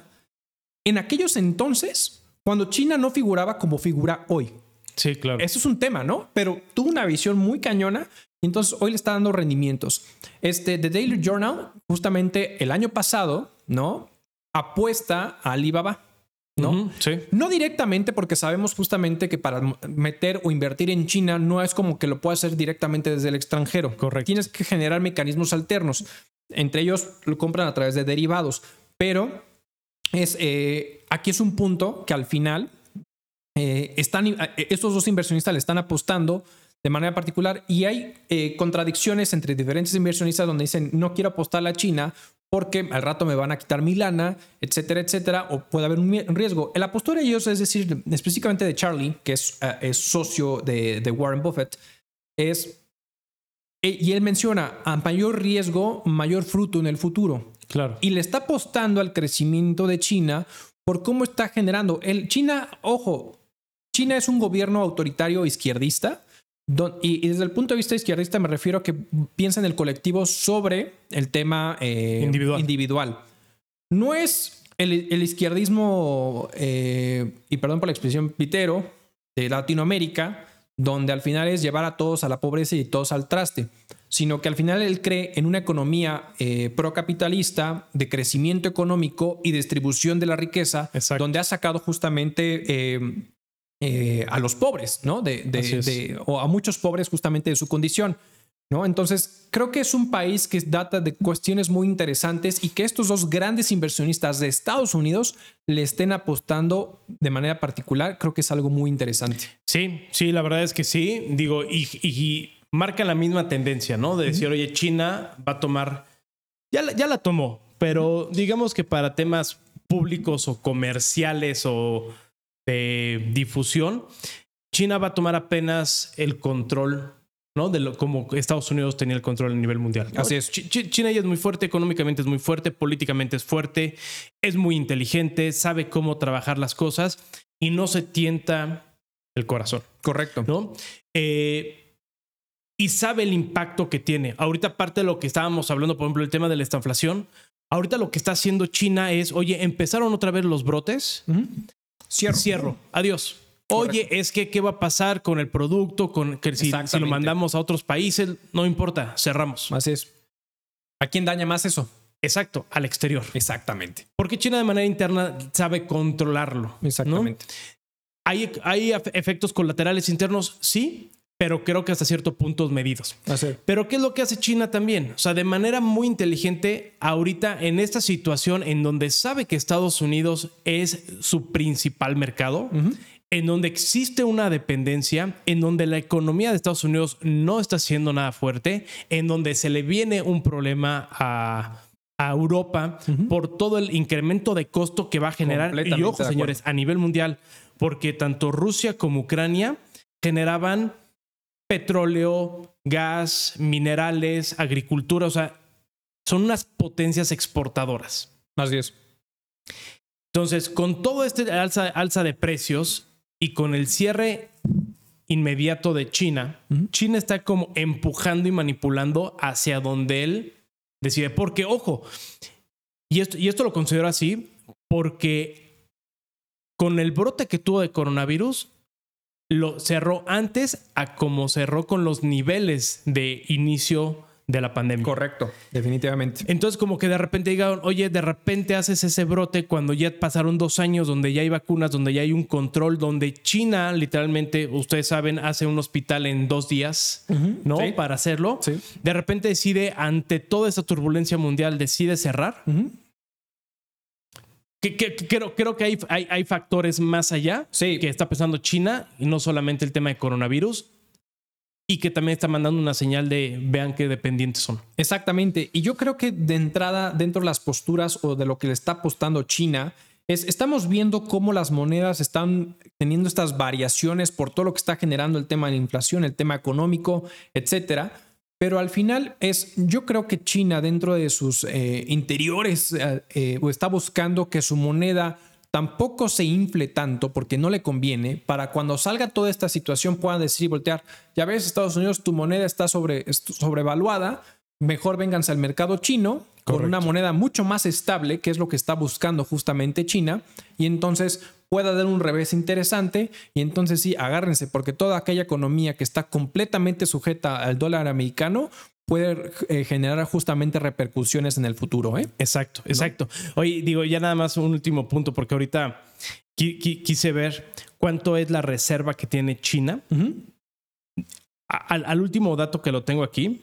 en aquellos entonces cuando China no figuraba como figura hoy. Sí, claro. Eso es un tema, ¿no? Pero tuvo una visión muy cañona y entonces hoy le está dando rendimientos. Este, The Daily Journal, justamente el año pasado, ¿no? Apuesta a Alibaba, ¿no? Sí. No directamente porque sabemos justamente que para meter o invertir en China no es como que lo pueda hacer directamente desde el extranjero. Correcto. Tienes que generar mecanismos alternos. Entre ellos lo compran a través de derivados. Pero es, eh, aquí es un punto que al final eh, están, eh, estos dos inversionistas le están apostando de manera particular y hay eh, contradicciones entre diferentes inversionistas donde dicen no quiero apostar a China porque al rato me van a quitar mi lana, etcétera, etcétera, o puede haber un riesgo. El apostor a ellos, es decir, específicamente de Charlie, que es, eh, es socio de, de Warren Buffett, es, eh, y él menciona, a mayor riesgo, mayor fruto en el futuro Claro. y le está apostando al crecimiento de China por cómo está generando. El China, ojo, China es un gobierno autoritario izquierdista. don- y, y desde el punto de vista izquierdista me refiero a que piensa en el colectivo sobre el tema eh, Individual. individual. No es el, el izquierdismo, eh, y perdón por la expresión, pitero de Latinoamérica, donde al final es llevar a todos a la pobreza y todos al traste, sino que al final él cree en una economía eh, procapitalista de crecimiento económico y distribución de la riqueza, Exacto. donde ha sacado justamente eh, a los pobres, ¿no? De, de- de- o a muchos pobres justamente de su condición. ¿No? Entonces, creo que es un país que data de cuestiones muy interesantes y que estos dos grandes inversionistas de Estados Unidos le estén apostando de manera particular, creo que es algo muy interesante. Sí, sí, la verdad es que sí. Digo, y, y marca la misma tendencia, ¿no? De decir, oye, China va a tomar. Ya la, ya la tomó, pero digamos que para temas públicos o comerciales o de difusión, China va a tomar apenas el control, ¿no? De lo como Estados Unidos tenía el control a nivel mundial. Así es. Chi- Chi- China ya es muy fuerte, económicamente es muy fuerte, políticamente es fuerte, es muy inteligente, sabe cómo trabajar las cosas y no se tienta el corazón, Correcto. ¿no? Eh, y sabe el impacto que tiene. Ahorita parte de lo que estábamos hablando, por ejemplo, el tema de la estanflación. Ahorita lo que está haciendo China es, oye, empezaron otra vez los brotes. Cierro. cierro, adiós. Oye, es que qué va a pasar con el producto, con que si, si lo mandamos a otros países, no importa, cerramos. Así es. ¿A quién daña más eso? Exacto, al exterior. Exactamente. Porque China de manera interna sabe controlarlo. ¿no? Exactamente. ¿Hay, ¿Hay ef- efectos colaterales internos? Sí, pero creo que hasta cierto punto medidos. Así es. Pero ¿qué es lo que hace China también? O sea, de manera muy inteligente, ahorita en esta situación en donde sabe que Estados Unidos es su principal mercado, en donde existe una dependencia, en donde la economía de Estados Unidos no está siendo nada fuerte, en donde se le viene un problema a, a Europa por todo el incremento de costo que va a generar. Y ojo, señores, a nivel mundial, porque tanto Rusia como Ucrania generaban petróleo, gas, minerales, agricultura, o sea, son unas potencias exportadoras. Así es. Entonces, con todo este alza, alza de precios y con el cierre inmediato de China, China está como empujando y manipulando hacia donde él decide. Porque, ojo, Y esto, y esto lo considero así porque con el brote que tuvo de coronavirus, lo cerró antes a como cerró con los niveles de inicio de la pandemia. Correcto, definitivamente. Entonces, como que de repente digan, oye, de repente haces ese brote cuando ya pasaron dos años, donde ya hay vacunas, donde ya hay un control, donde China, literalmente, ustedes saben, hace un hospital en dos días, ¿no? sí. Para hacerlo. Sí. De repente decide, ante toda esta turbulencia mundial, decide cerrar. Que, que- que creo, creo que hay, hay, hay factores más allá Sí. que está pensando China y no solamente el tema de coronavirus y que también está mandando una señal de vean qué dependientes son. Exactamente. Y yo creo que de entrada, dentro de las posturas o de lo que le está apostando China, es estamos viendo cómo las monedas están teniendo estas variaciones por todo lo que está generando el tema de la inflación, el tema económico, etcétera. Pero al final es, yo creo que China dentro de sus eh, interiores eh, eh, está buscando que su moneda tampoco se infle tanto porque no le conviene para cuando salga toda esta situación puedan decir y voltear, ya ves Estados Unidos, tu moneda está sobre, sobrevaluada, mejor vénganse al mercado chino con una moneda mucho más estable, que es lo que está buscando justamente China, y entonces pueda dar un revés interesante y entonces sí, agárrense, porque toda aquella economía que está completamente sujeta al dólar americano puede eh, generar justamente repercusiones en el futuro. ¿eh? Exacto, exacto. Oye, digo, ya nada más un último punto, porque ahorita qui- qui- quise ver cuánto es la reserva que tiene China. Al, al último dato que lo tengo aquí,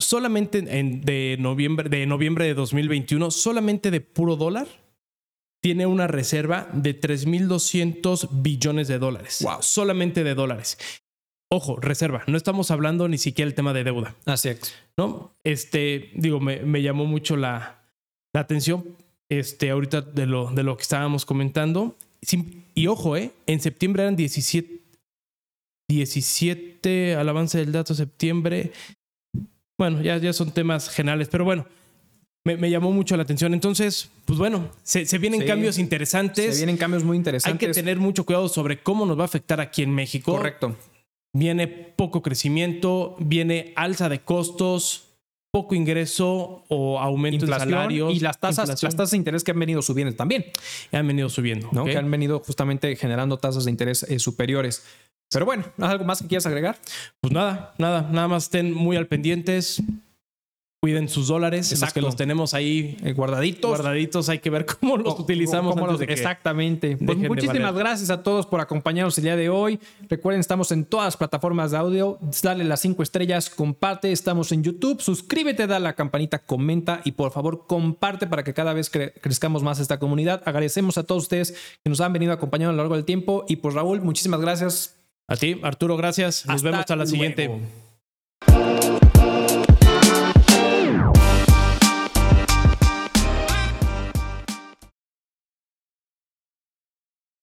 solamente en, de, noviembre, de noviembre de 2021, solamente de puro dólar, tiene una reserva de 3.200 billones de dólares. Wow. Solamente de dólares. Ojo, reserva. No estamos hablando ni siquiera el tema de deuda. Así es. ¿no? Este, digo, me, me llamó mucho la, la atención este, ahorita de lo, de lo que estábamos comentando. Y ojo, ¿eh? En septiembre eran 17, 17 al avance del dato septiembre. Bueno, ya, ya son temas generales, pero bueno, me, me llamó mucho la atención. Entonces, pues bueno, se, se vienen Sí. cambios interesantes. Se vienen cambios muy Hay interesantes. que tener mucho cuidado sobre cómo nos va a afectar aquí en México. Correcto. Viene poco crecimiento, viene alza de costos, poco ingreso o aumento en Inflación salarios. y las tasas, inflación, las tasas de interés que han venido subiendo también, han venido subiendo. ¿no? Que han venido justamente generando tasas de interés eh, superiores. Pero bueno, ¿algo más que quieras agregar? Pues nada, nada, nada más estén muy al pendientes. Cuiden sus dólares, los Exacto. que los tenemos ahí Eh, guardaditos. guardaditos, hay que ver cómo los utilizamos cómo antes los- de que- Exactamente. Pues muchísimas gracias a todos por acompañarnos el día de hoy. Recuerden, estamos en todas las plataformas de audio. Dale las cinco estrellas, comparte. Estamos en YouTube. Suscríbete, dale a la campanita, comenta y por favor comparte para que cada vez cre- crezcamos más esta comunidad. Agradecemos a todos ustedes que nos han venido acompañando a lo largo del tiempo. Y pues Raúl, muchísimas gracias. A ti, Arturo, gracias. Nos Hasta vemos a la siguiente.